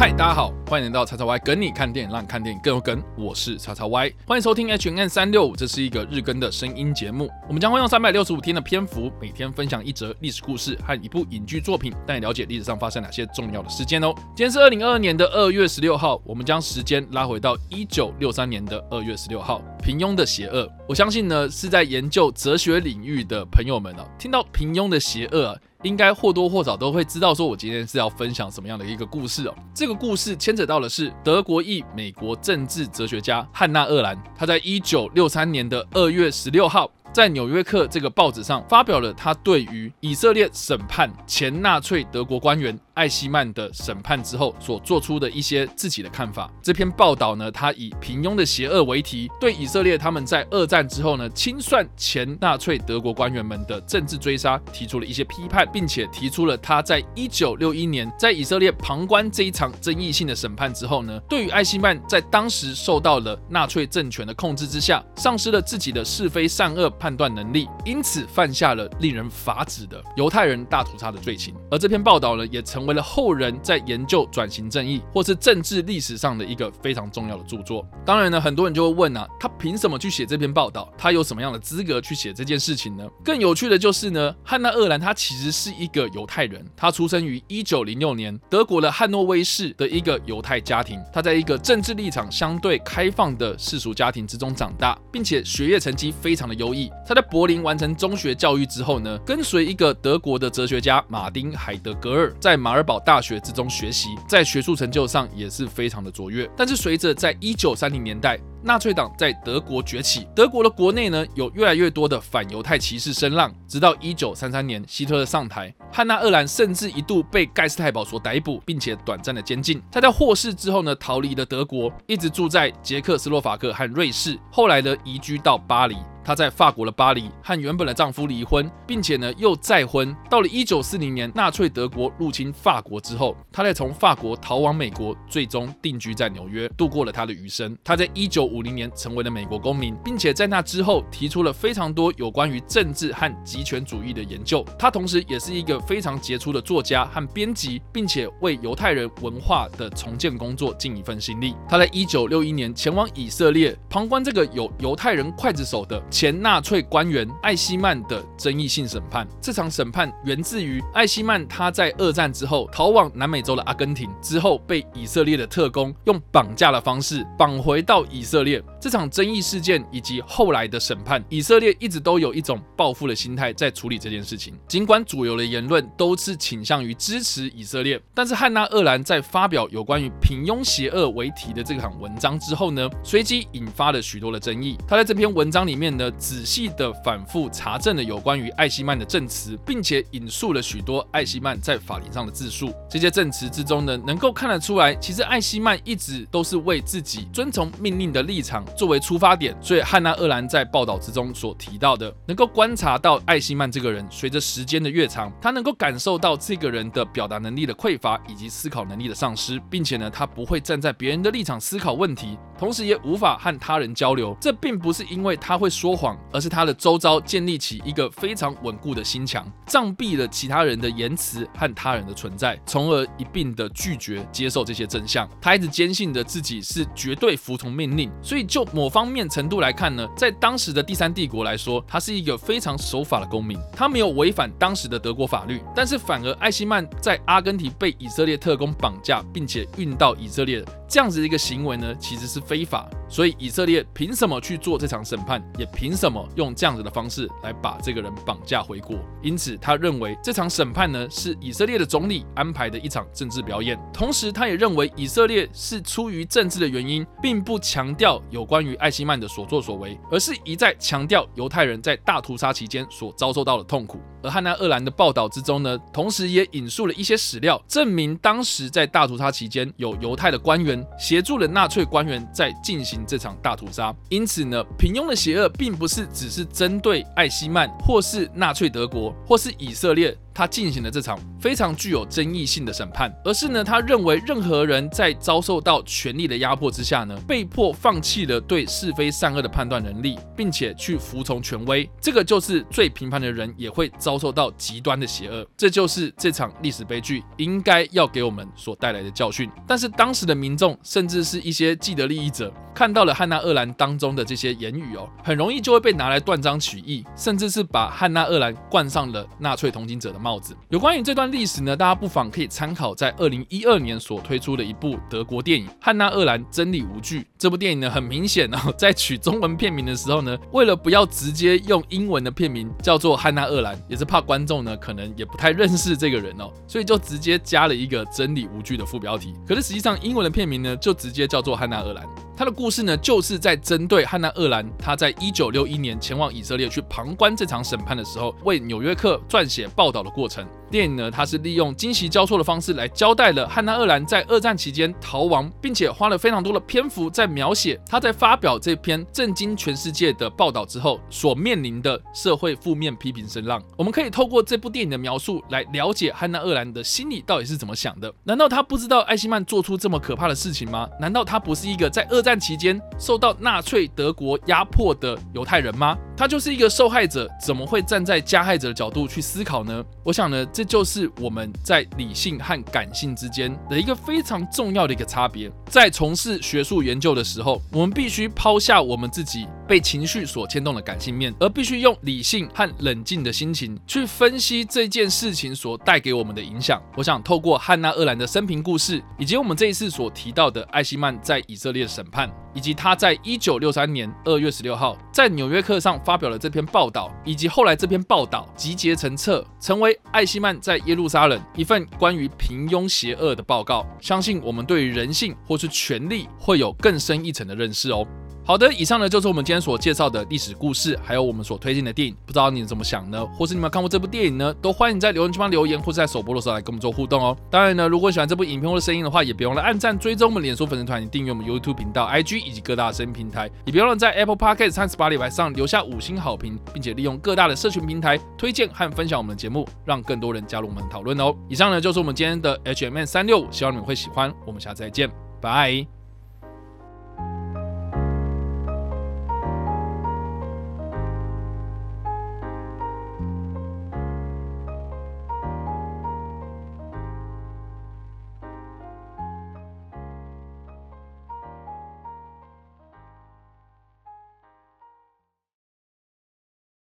嗨，大家好，欢迎来到叉叉 Y 跟你看电影，让你看电影更有梗。我是叉叉 Y，欢迎收听 H N 三六五，这是一个日更的声音节目。我们将会用三百六十五天的篇幅，每天分享一则历史故事和一部影剧作品，带你了解历史上发生哪些重要的事件哦。今天是二零二二年的二月十六号，我们将时间拉回到一九六三年的二月十六号。平庸的邪恶，我相信呢是在研究哲学领域的朋友们啊，听到平庸的邪恶啊。应该或多或少都会知道，说我今天是要分享什么样的一个故事哦。这个故事牵扯得到的是德国裔美国政治哲学家汉娜·厄兰，他在一九六三年的二月十六号。在《纽约客》这个报纸上发表了他对于以色列审判前纳粹德国官员艾希曼的审判之后所做出的一些自己的看法。这篇报道呢，他以平庸的邪恶为题，对以色列他们在二战之后呢清算前纳粹德国官员们的政治追杀提出了一些批判，并且提出了他在一九六一年在以色列旁观这一场争议性的审判之后呢，对于艾希曼在当时受到了纳粹政权的控制之下，丧失了自己的是非善恶。判断能力，因此犯下了令人发指的犹太人大屠杀的罪行。而这篇报道呢，也成为为了后人在研究转型正义或是政治历史上的一个非常重要的著作。当然呢，很多人就会问啊，他凭什么去写这篇报道？他有什么样的资格去写这件事情呢？更有趣的就是呢，汉娜·鄂兰他其实是一个犹太人，他出生于一九零六年德国的汉诺威市的一个犹太家庭。他在一个政治立场相对开放的世俗家庭之中长大，并且学业成绩非常的优异。他在柏林完成中学教育之后呢，跟随一个德国的哲学家马丁·海德格尔在马马尔堡大学之中学习，在学术成就上也是非常的卓越。但是随着在一九三零年代，纳粹党在德国崛起，德国的国内呢有越来越多的反犹太歧视声浪，直到一九三三年希特勒上台，汉娜·鄂兰甚至一度被盖斯太保所逮捕，并且短暂的监禁。他在获释之后呢，逃离了德国，一直住在捷克斯洛伐克和瑞士，后来呢移居到巴黎。她在法国的巴黎和原本的丈夫离婚，并且呢又再婚。到了一九四零年，纳粹德国入侵法国之后，她再从法国逃往美国，最终定居在纽约，度过了她的余生。她在一九五零年成为了美国公民，并且在那之后提出了非常多有关于政治和极权主义的研究。她同时也是一个非常杰出的作家和编辑，并且为犹太人文化的重建工作尽一份心力。她在一九六一年前往以色列旁观这个有犹太人刽子手的前纳粹官员艾希曼的争议性审判。这场审判源自于艾希曼他在二战之后逃往南美洲的阿根廷，之后被以色列的特工用绑架的方式绑回到以色列。这场争议事件以及后来的审判，以色列一直都有一种报复的心态在处理这件事情。尽管主流的言论都是倾向于支持以色列，但是汉娜·鄂兰在发表有关于平庸邪恶为题的这场文章之后呢，随即引发了许多的争议。他在这篇文章里面呢，仔细的反复查证了有关于艾希曼的证词，并且引述了许多艾希曼在法庭上的自述。这些证词之中呢，能够看得出来，其实艾希曼一直都是为自己遵从命令的立场。作为出发点，所以汉娜·厄兰在报道之中所提到的，能够观察到艾希曼这个人，随着时间的越长，他能够感受到这个人的表达能力的匮乏以及思考能力的丧失，并且呢，他不会站在别人的立场思考问题，同时也无法和他人交流。这并不是因为他会说说谎，而是他的周遭建立起一个非常稳固的心墙，障蔽了其他人的言辞和他人的存在，从而一并的拒绝接受这些真相。他一直坚信着自己是绝对服从命令，所以就就某方面程度来看呢，在当时的第三帝国来说，他是一个非常守法的公民，他没有违反当时的德国法律，但是反而艾希曼在阿根廷被以色列特工绑架，并且运到以色列。这样子的一个行为呢，其实是非法，所以以色列凭什么去做这场审判，也凭什么用这样子的方式来把这个人绑架回国？因此，他认为这场审判呢是以色列的总理安排的一场政治表演。同时，他也认为以色列是出于政治的原因，并不强调有关于艾希曼的所作所为，而是一再强调犹太人在大屠杀期间所遭受到的痛苦。而汉娜·厄兰的报道之中呢，同时也引述了一些史料，证明当时在大屠杀期间有犹太的官员协助了纳粹官员在进行这场大屠杀。因此呢，平庸的邪恶并不是只是针对艾希曼，或是纳粹德国，或是以色列。他进行了这场非常具有争议性的审判，而是呢，他认为任何人在遭受到权力的压迫之下呢，被迫放弃了对是非善恶的判断能力，并且去服从权威，这个就是最平凡的人也会遭受到极端的邪恶。这就是这场历史悲剧应该要给我们所带来的教训。但是当时的民众，甚至是一些既得利益者，看到了汉娜·鄂兰当中的这些言语哦，很容易就会被拿来断章取义，甚至是把汉娜·鄂兰冠上了纳粹同情者的帽帽子。有关于这段历史呢，大家不妨可以参考在二零一二年所推出的一部德国电影《汉娜·厄兰：真理无惧》。这部电影呢，很明显哦，在取中文片名的时候呢，为了不要直接用英文的片名叫做汉娜·厄兰，也是怕观众呢可能也不太认识这个人哦，所以就直接加了一个“真理无惧”的副标题。可是实际上，英文的片名呢，就直接叫做汉娜·厄兰。他的故事呢，就是在针对汉娜·厄兰，他在一九六一年前往以色列去旁观这场审判的时候，为《纽约客》撰写报道的过程。电影呢，它是利用惊喜交错的方式来交代了汉娜·厄兰在二战期间逃亡，并且花了非常多的篇幅在描写他在发表这篇震惊全世界的报道之后所面临的社会负面批评声浪。我们可以透过这部电影的描述来了解汉娜·厄兰的心里到底是怎么想的。难道他不知道艾希曼做出这么可怕的事情吗？难道他不是一个在二战期间受到纳粹德国压迫的犹太人吗？他就是一个受害者，怎么会站在加害者的角度去思考呢？我想呢，这就是我们在理性和感性之间的一个非常重要的一个差别。在从事学术研究的时候，我们必须抛下我们自己被情绪所牵动的感性面，而必须用理性和冷静的心情去分析这件事情所带给我们的影响。我想透过汉娜·鄂兰的生平故事，以及我们这一次所提到的艾希曼在以色列的审判，以及他在一九六三年二月十六号在《纽约客》上发表了这篇报道，以及后来这篇报道集结成册，成为艾希曼在耶路撒冷一份关于平庸邪恶的报告。相信我们对于人性或是权力会有更深一层的认识哦。好的，以上呢就是我们今天所介绍的历史故事，还有我们所推荐的电影。不知道你怎么想呢？或是你们看过这部电影呢？都欢迎在留言区帮留言，或是在首播的时候来跟我们做互动哦。当然呢，如果喜欢这部影片或声音的话，也别忘了按赞、追踪我们脸书粉丝团、订阅我们 YouTube 频道、IG 以及各大声音平台。也别忘了在 Apple Podcast 和 Spotify 上留下五星好评，并且利用各大的社群平台推荐和分享我们的节目，让更多人加入我们讨论哦。以上呢就是我们今天的 HMM 365，希望你们会喜欢。我们下次再见，拜。